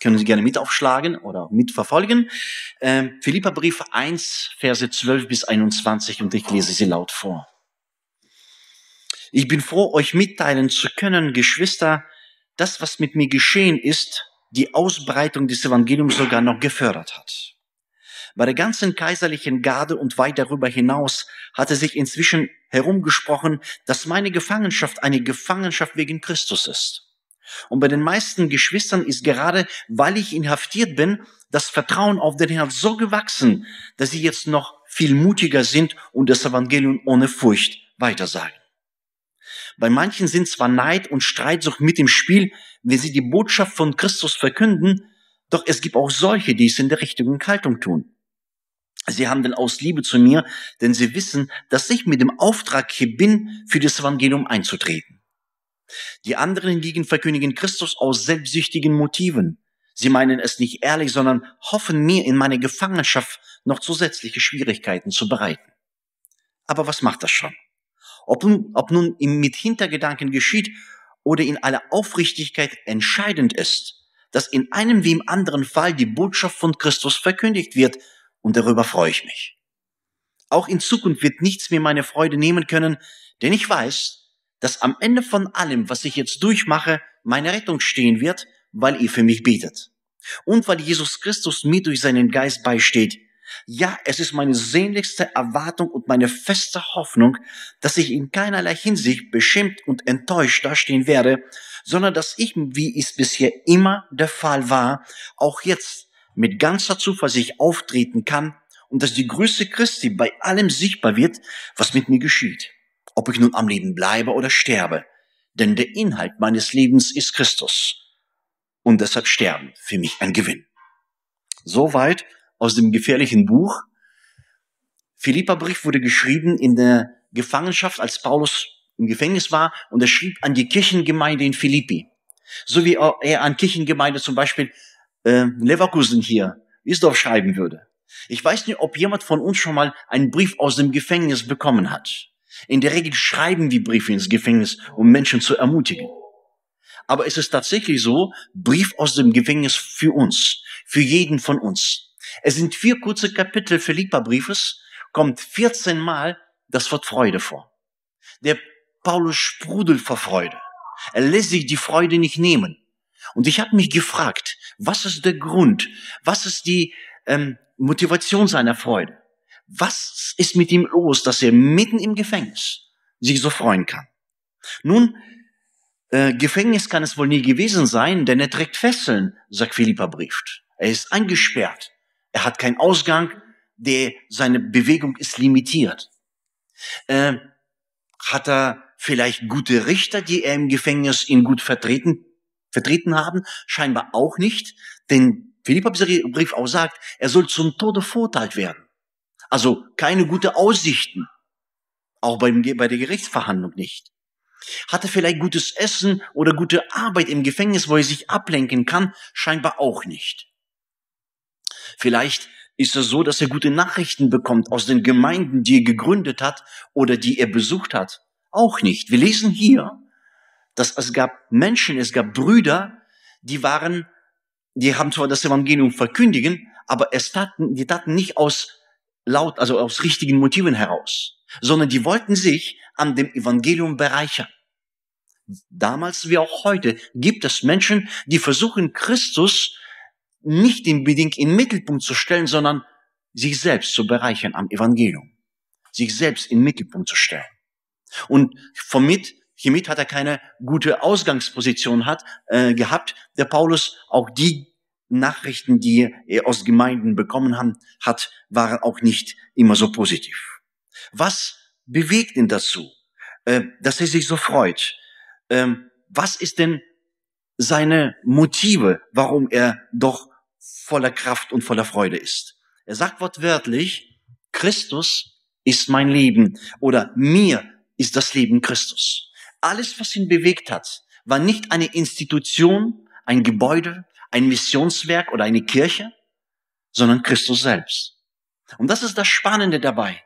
Können Sie gerne mit aufschlagen oder mitverfolgen. Ähm, Philipperbrief 1, Verse 12 bis 21 und ich lese sie laut vor. Ich bin froh, euch mitteilen zu können, Geschwister, das, was mit mir geschehen ist, die Ausbreitung des Evangeliums sogar noch gefördert hat. Bei der ganzen kaiserlichen Garde und weit darüber hinaus hatte sich inzwischen herumgesprochen, dass meine Gefangenschaft eine Gefangenschaft wegen Christus ist. Und bei den meisten Geschwistern ist gerade, weil ich inhaftiert bin, das Vertrauen auf den Herrn so gewachsen, dass sie jetzt noch viel mutiger sind und das Evangelium ohne Furcht weitersagen. Bei manchen sind zwar Neid und Streitsucht mit im Spiel, wenn sie die Botschaft von Christus verkünden, doch es gibt auch solche, die es in der richtigen Haltung tun. Sie handeln aus Liebe zu mir, denn sie wissen, dass ich mit dem Auftrag hier bin, für das Evangelium einzutreten. Die anderen hingegen verkündigen Christus aus selbstsüchtigen Motiven. Sie meinen es nicht ehrlich, sondern hoffen mir in meine Gefangenschaft noch zusätzliche Schwierigkeiten zu bereiten. Aber was macht das schon? Ob nun, ob nun mit Hintergedanken geschieht oder in aller Aufrichtigkeit entscheidend ist, dass in einem wie im anderen Fall die Botschaft von Christus verkündigt wird und darüber freue ich mich. Auch in Zukunft wird nichts mir meine Freude nehmen können, denn ich weiß, dass am Ende von allem, was ich jetzt durchmache, meine Rettung stehen wird, weil ihr für mich betet. Und weil Jesus Christus mir durch seinen Geist beisteht. Ja, es ist meine sehnlichste Erwartung und meine feste Hoffnung, dass ich in keinerlei Hinsicht beschämt und enttäuscht dastehen werde, sondern dass ich, wie es bisher immer der Fall war, auch jetzt mit ganzer Zuversicht auftreten kann und dass die Größe Christi bei allem sichtbar wird, was mit mir geschieht. Ob ich nun am Leben bleibe oder sterbe. Denn der Inhalt meines Lebens ist Christus. Und deshalb sterben für mich ein Gewinn. Soweit aus dem gefährlichen Buch. Philippa-Brief wurde geschrieben in der Gefangenschaft, als Paulus im Gefängnis war, und er schrieb an die Kirchengemeinde in Philippi. So wie er an Kirchengemeinde zum Beispiel äh, Leverkusen hier, Wiesdorf schreiben würde. Ich weiß nicht, ob jemand von uns schon mal einen Brief aus dem Gefängnis bekommen hat. In der Regel schreiben wir Briefe ins Gefängnis, um Menschen zu ermutigen. Aber es ist tatsächlich so, Brief aus dem Gefängnis für uns, für jeden von uns. Es sind vier kurze Kapitel Philippa-Briefes, kommt 14 Mal das Wort Freude vor. Der Paulus sprudelt vor Freude. Er lässt sich die Freude nicht nehmen. Und ich habe mich gefragt, was ist der Grund? Was ist die ähm, Motivation seiner Freude? Was ist mit ihm los, dass er mitten im Gefängnis sich so freuen kann? Nun, äh, Gefängnis kann es wohl nie gewesen sein, denn er trägt Fesseln, sagt Philippa brieft. Er ist eingesperrt. Er hat keinen Ausgang, der, seine Bewegung ist limitiert. Äh, hat er vielleicht gute Richter, die er im Gefängnis ihn gut vertreten vertreten haben? Scheinbar auch nicht, denn Philippa Brief auch sagt, er soll zum Tode verurteilt werden. Also keine gute Aussichten. Auch beim, bei der Gerichtsverhandlung nicht. Hat er vielleicht gutes Essen oder gute Arbeit im Gefängnis, wo er sich ablenken kann? Scheinbar auch nicht. Vielleicht ist es so, dass er gute Nachrichten bekommt aus den Gemeinden, die er gegründet hat oder die er besucht hat. Auch nicht. Wir lesen hier, dass es gab Menschen, es gab Brüder, die waren, die haben zwar das Evangelium verkündigen, aber es taten, die taten nicht aus laut, also aus richtigen Motiven heraus, sondern die wollten sich an dem Evangelium bereichern. Damals wie auch heute gibt es Menschen, die versuchen, Christus nicht unbedingt in Mittelpunkt zu stellen, sondern sich selbst zu bereichern am Evangelium. Sich selbst in Mittelpunkt zu stellen. Und somit hiermit hat er keine gute Ausgangsposition hat, äh, gehabt. Der Paulus, auch die Nachrichten, die er aus Gemeinden bekommen hat, waren auch nicht immer so positiv. Was bewegt ihn dazu, äh, dass er sich so freut? Ähm, was ist denn seine Motive, warum er doch voller Kraft und voller Freude ist? Er sagt wortwörtlich, Christus ist mein Leben oder mir ist das Leben Christus. Alles, was ihn bewegt hat, war nicht eine Institution, ein Gebäude, ein Missionswerk oder eine Kirche, sondern Christus selbst. Und das ist das Spannende dabei.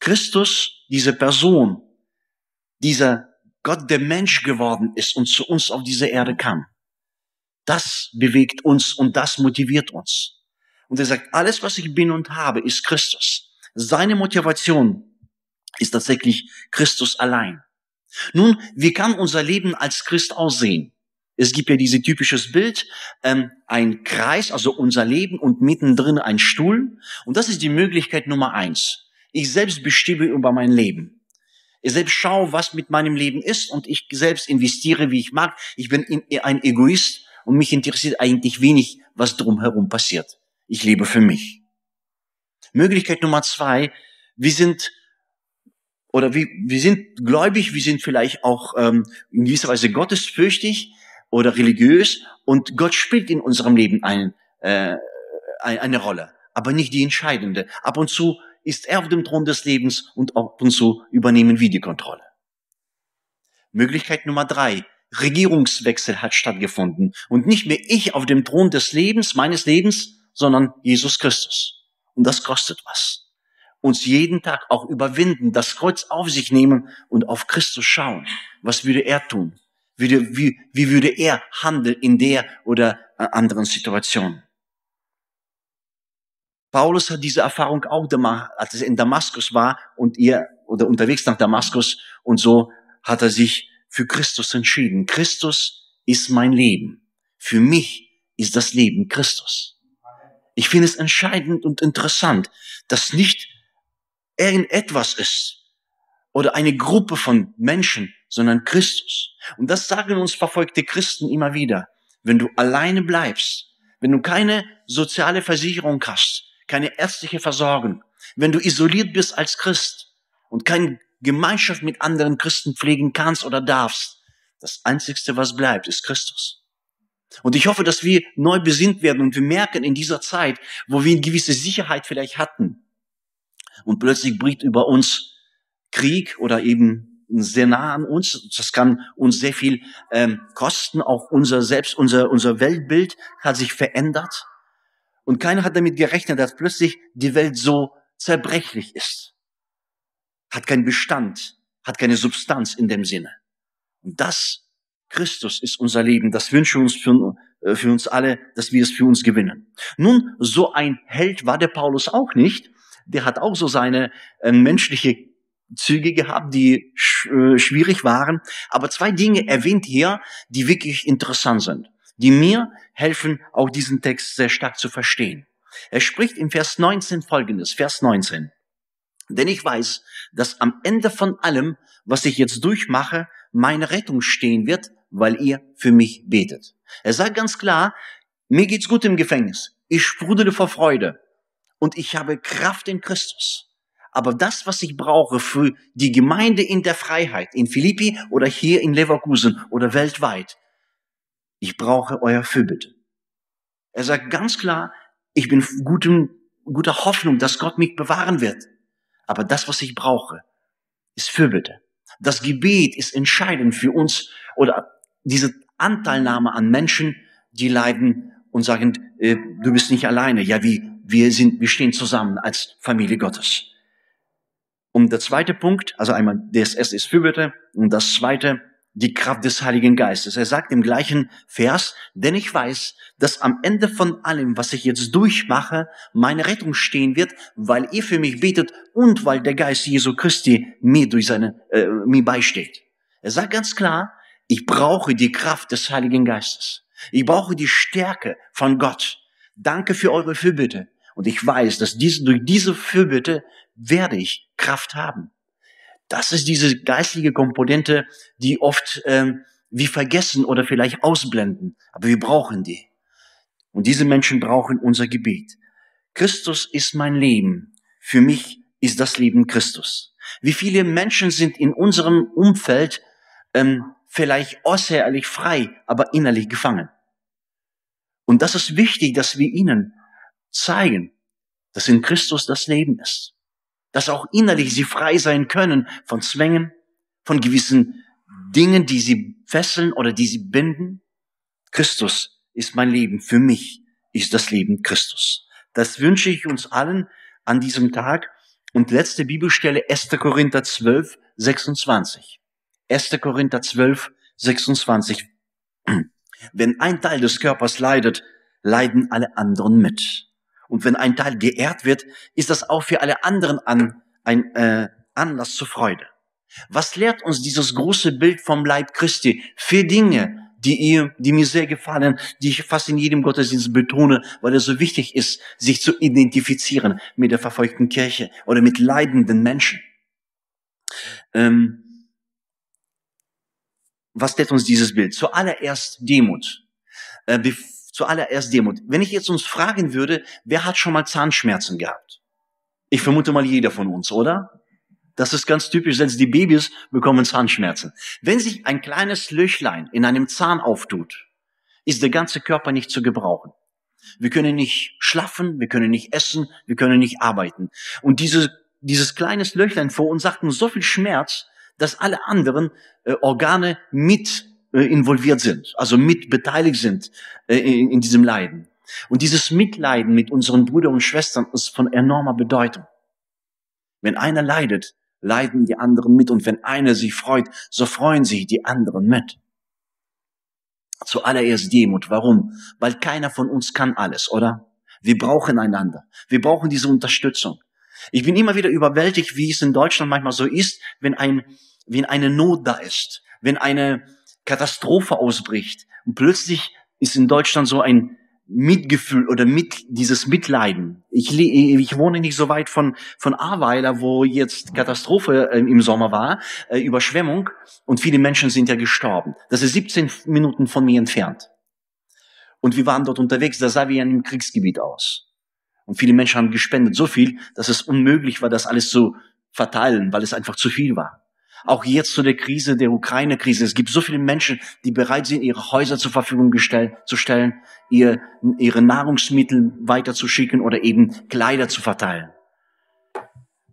Christus, diese Person, dieser Gott, der Mensch geworden ist und zu uns auf diese Erde kam. Das bewegt uns und das motiviert uns. Und er sagt, alles, was ich bin und habe, ist Christus. Seine Motivation ist tatsächlich Christus allein. Nun, wie kann unser Leben als Christ aussehen? Es gibt ja dieses typisches Bild, ähm, ein Kreis, also unser Leben und mittendrin ein Stuhl. Und das ist die Möglichkeit Nummer eins. Ich selbst bestimme über mein Leben. Ich selbst schaue, was mit meinem Leben ist und ich selbst investiere, wie ich mag. Ich bin ein Egoist und mich interessiert eigentlich wenig, was drumherum passiert. Ich lebe für mich. Möglichkeit Nummer zwei, wir sind oder wir, wir sind gläubig, wir sind vielleicht auch ähm, in gewisser Weise gottesfürchtig oder religiös und Gott spielt in unserem Leben ein, äh, eine Rolle, aber nicht die entscheidende. Ab und zu ist er auf dem Thron des Lebens und ab und zu übernehmen wir die Kontrolle. Möglichkeit Nummer drei. Regierungswechsel hat stattgefunden und nicht mehr ich auf dem Thron des Lebens, meines Lebens, sondern Jesus Christus. Und das kostet was. Uns jeden Tag auch überwinden, das Kreuz auf sich nehmen und auf Christus schauen. Was würde er tun? Wie, wie, wie würde er handeln in der oder anderen Situation? Paulus hat diese Erfahrung auch gemacht, als er in Damaskus war und ihr oder unterwegs nach Damaskus und so hat er sich für Christus entschieden. Christus ist mein Leben. Für mich ist das Leben Christus. Ich finde es entscheidend und interessant, dass nicht irgendetwas ist oder eine Gruppe von Menschen, sondern Christus. Und das sagen uns verfolgte Christen immer wieder. Wenn du alleine bleibst, wenn du keine soziale Versicherung hast, keine ärztliche Versorgung, wenn du isoliert bist als Christ und keine Gemeinschaft mit anderen Christen pflegen kannst oder darfst, das Einzigste, was bleibt, ist Christus. Und ich hoffe, dass wir neu besinnt werden und wir merken in dieser Zeit, wo wir eine gewisse Sicherheit vielleicht hatten und plötzlich bricht über uns Krieg oder eben sehr nah an uns. Das kann uns sehr viel ähm, kosten. Auch unser selbst, unser, unser Weltbild hat sich verändert. Und keiner hat damit gerechnet, dass plötzlich die Welt so zerbrechlich ist. Hat keinen Bestand, hat keine Substanz in dem Sinne. Und das Christus ist unser Leben. Das wünschen wir uns für, äh, für uns alle, dass wir es für uns gewinnen. Nun, so ein Held war der Paulus auch nicht. Der hat auch so seine äh, menschliche Züge gehabt, die sch äh, schwierig waren. Aber zwei Dinge erwähnt hier, die wirklich interessant sind, die mir helfen, auch diesen Text sehr stark zu verstehen. Er spricht im Vers 19 folgendes, Vers 19. Denn ich weiß, dass am Ende von allem, was ich jetzt durchmache, meine Rettung stehen wird, weil ihr für mich betet. Er sagt ganz klar, mir geht's gut im Gefängnis. Ich sprudele vor Freude und ich habe Kraft in Christus. Aber das, was ich brauche für die Gemeinde in der Freiheit, in Philippi oder hier in Leverkusen oder weltweit, ich brauche euer Fürbitte. Er sagt ganz klar, ich bin gutem, guter Hoffnung, dass Gott mich bewahren wird. Aber das, was ich brauche, ist Fürbitte. Das Gebet ist entscheidend für uns oder diese Anteilnahme an Menschen, die leiden und sagen, äh, du bist nicht alleine. Ja, wie, wir sind, wir stehen zusammen als Familie Gottes. Und der zweite Punkt, also einmal, das erste ist Fürbitte und das zweite, die Kraft des Heiligen Geistes. Er sagt im gleichen Vers, denn ich weiß, dass am Ende von allem, was ich jetzt durchmache, meine Rettung stehen wird, weil ihr für mich betet und weil der Geist Jesu Christi mir durch seine, äh, mir beisteht. Er sagt ganz klar, ich brauche die Kraft des Heiligen Geistes. Ich brauche die Stärke von Gott. Danke für eure Fürbitte. Und ich weiß, dass diese, durch diese Fürbitte werde ich Kraft haben. Das ist diese geistliche Komponente, die oft ähm, wir vergessen oder vielleicht ausblenden. Aber wir brauchen die. Und diese Menschen brauchen unser Gebet. Christus ist mein Leben. Für mich ist das Leben Christus. Wie viele Menschen sind in unserem Umfeld ähm, vielleicht äußerlich frei, aber innerlich gefangen. Und das ist wichtig, dass wir ihnen zeigen, dass in Christus das Leben ist. Dass auch innerlich sie frei sein können von Zwängen, von gewissen Dingen, die sie fesseln oder die sie binden. Christus ist mein Leben. Für mich ist das Leben Christus. Das wünsche ich uns allen an diesem Tag. Und letzte Bibelstelle 1. Korinther 12, 26. 1. Korinther 12, 26. Wenn ein Teil des Körpers leidet, leiden alle anderen mit. Und wenn ein Teil geehrt wird, ist das auch für alle anderen an, ein äh, Anlass zur Freude. Was lehrt uns dieses große Bild vom Leib Christi? Vier Dinge, die ihr, die mir sehr gefallen, die ich fast in jedem Gottesdienst betone, weil es so wichtig ist, sich zu identifizieren mit der verfolgten Kirche oder mit leidenden Menschen. Ähm, was lehrt uns dieses Bild? Zuallererst Demut. Äh, zuallererst Demut. Wenn ich jetzt uns fragen würde, wer hat schon mal Zahnschmerzen gehabt? Ich vermute mal jeder von uns, oder? Das ist ganz typisch, selbst die Babys bekommen Zahnschmerzen. Wenn sich ein kleines Löchlein in einem Zahn auftut, ist der ganze Körper nicht zu gebrauchen. Wir können nicht schlafen, wir können nicht essen, wir können nicht arbeiten. Und diese, dieses kleines Löchlein verursacht uns so viel Schmerz, dass alle anderen äh, Organe mit involviert sind, also mit beteiligt sind äh, in, in diesem Leiden. Und dieses Mitleiden mit unseren Brüdern und Schwestern ist von enormer Bedeutung. Wenn einer leidet, leiden die anderen mit. Und wenn einer sich freut, so freuen sich die anderen mit. Zuallererst Demut. Warum? Weil keiner von uns kann alles, oder? Wir brauchen einander. Wir brauchen diese Unterstützung. Ich bin immer wieder überwältigt, wie es in Deutschland manchmal so ist, wenn ein, wenn eine Not da ist, wenn eine Katastrophe ausbricht und plötzlich ist in Deutschland so ein Mitgefühl oder mit dieses Mitleiden. Ich, ich wohne nicht so weit von von Ahrweiler, wo jetzt Katastrophe äh, im Sommer war, äh, Überschwemmung und viele Menschen sind ja gestorben. Das ist 17 Minuten von mir entfernt. Und wir waren dort unterwegs, da sah wie in einem Kriegsgebiet aus. Und viele Menschen haben gespendet, so viel, dass es unmöglich war, das alles zu verteilen, weil es einfach zu viel war. Auch jetzt zu der Krise, der Ukraine-Krise. Es gibt so viele Menschen, die bereit sind, ihre Häuser zur Verfügung gestell, zu stellen, ihr, ihre Nahrungsmittel weiterzuschicken oder eben Kleider zu verteilen.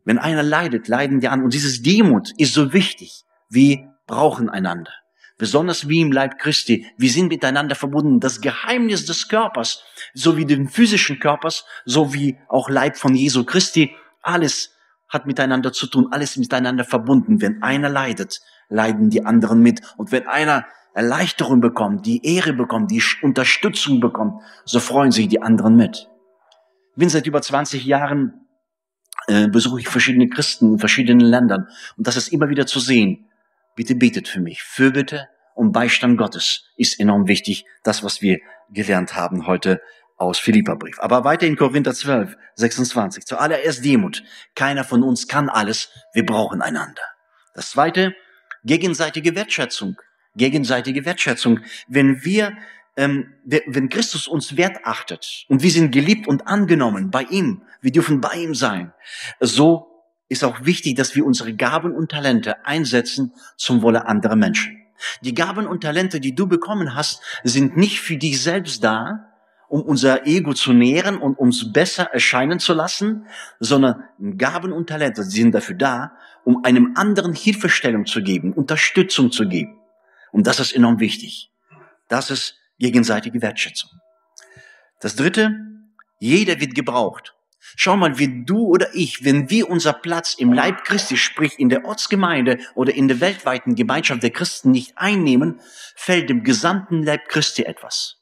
Wenn einer leidet, leiden die an. Und dieses Demut ist so wichtig. Wir brauchen einander. Besonders wie im Leib Christi. Wir sind miteinander verbunden. Das Geheimnis des Körpers, so wie den physischen Körpers, so wie auch Leib von Jesu Christi, alles hat miteinander zu tun, alles miteinander verbunden. Wenn einer leidet, leiden die anderen mit. Und wenn einer Erleichterung bekommt, die Ehre bekommt, die Unterstützung bekommt, so freuen sich die anderen mit. Ich bin seit über 20 Jahren, äh, besuche ich verschiedene Christen in verschiedenen Ländern. Und das ist immer wieder zu sehen. Bitte betet für mich. Fürbitte und Beistand Gottes ist enorm wichtig. Das, was wir gelernt haben heute aus Philipperbrief. Aber weiter in Korinther 12, 26. Zuallererst Demut. Keiner von uns kann alles. Wir brauchen einander. Das zweite, gegenseitige Wertschätzung. Gegenseitige Wertschätzung. Wenn wir, ähm, wenn Christus uns wert achtet und wir sind geliebt und angenommen bei ihm, wir dürfen bei ihm sein, so ist auch wichtig, dass wir unsere Gaben und Talente einsetzen zum Wohle anderer Menschen. Die Gaben und Talente, die du bekommen hast, sind nicht für dich selbst da, um unser Ego zu nähren und uns besser erscheinen zu lassen, sondern Gaben und Talente sind dafür da, um einem anderen Hilfestellung zu geben, Unterstützung zu geben. Und das ist enorm wichtig. Das ist gegenseitige Wertschätzung. Das dritte, jeder wird gebraucht. Schau mal, wie du oder ich, wenn wir unser Platz im Leib Christi, sprich in der Ortsgemeinde oder in der weltweiten Gemeinschaft der Christen nicht einnehmen, fällt dem gesamten Leib Christi etwas.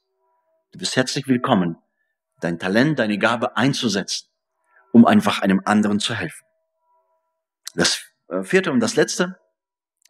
Du bist herzlich willkommen, dein Talent, deine Gabe einzusetzen, um einfach einem anderen zu helfen. Das äh, vierte und das letzte,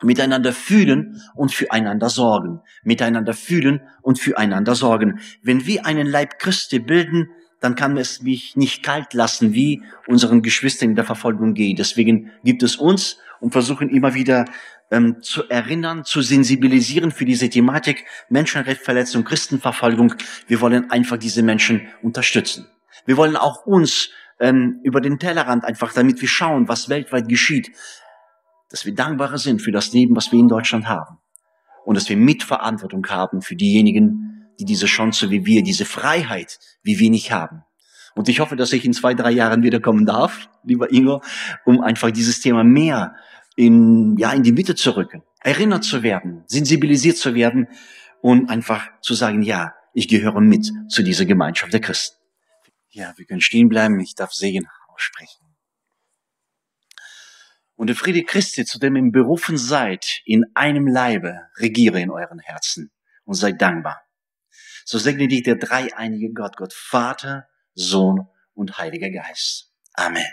miteinander fühlen und füreinander sorgen. Miteinander fühlen und füreinander sorgen. Wenn wir einen Leib Christi bilden, dann kann es mich nicht kalt lassen, wie unseren Geschwistern in der Verfolgung geht. Deswegen gibt es uns und versuchen immer wieder ähm, zu erinnern, zu sensibilisieren für diese Thematik Menschenrechtsverletzung, Christenverfolgung. Wir wollen einfach diese Menschen unterstützen. Wir wollen auch uns ähm, über den Tellerrand einfach, damit wir schauen, was weltweit geschieht, dass wir dankbarer sind für das Leben, was wir in Deutschland haben. Und dass wir Mitverantwortung haben für diejenigen, die diese Chance wie wir, diese Freiheit wie wir nicht haben. Und ich hoffe, dass ich in zwei, drei Jahren wiederkommen darf, lieber Ingo, um einfach dieses Thema mehr in, ja, in die Mitte zu rücken, erinnert zu werden, sensibilisiert zu werden und einfach zu sagen, ja, ich gehöre mit zu dieser Gemeinschaft der Christen. Ja, wir können stehen bleiben, ich darf Segen aussprechen. Und der Friede Christi, zu dem ihr berufen seid, in einem Leibe, regiere in euren Herzen und seid dankbar. So segne dich der dreieinige Gott, Gott Vater, Sohn und Heiliger Geist. Amen.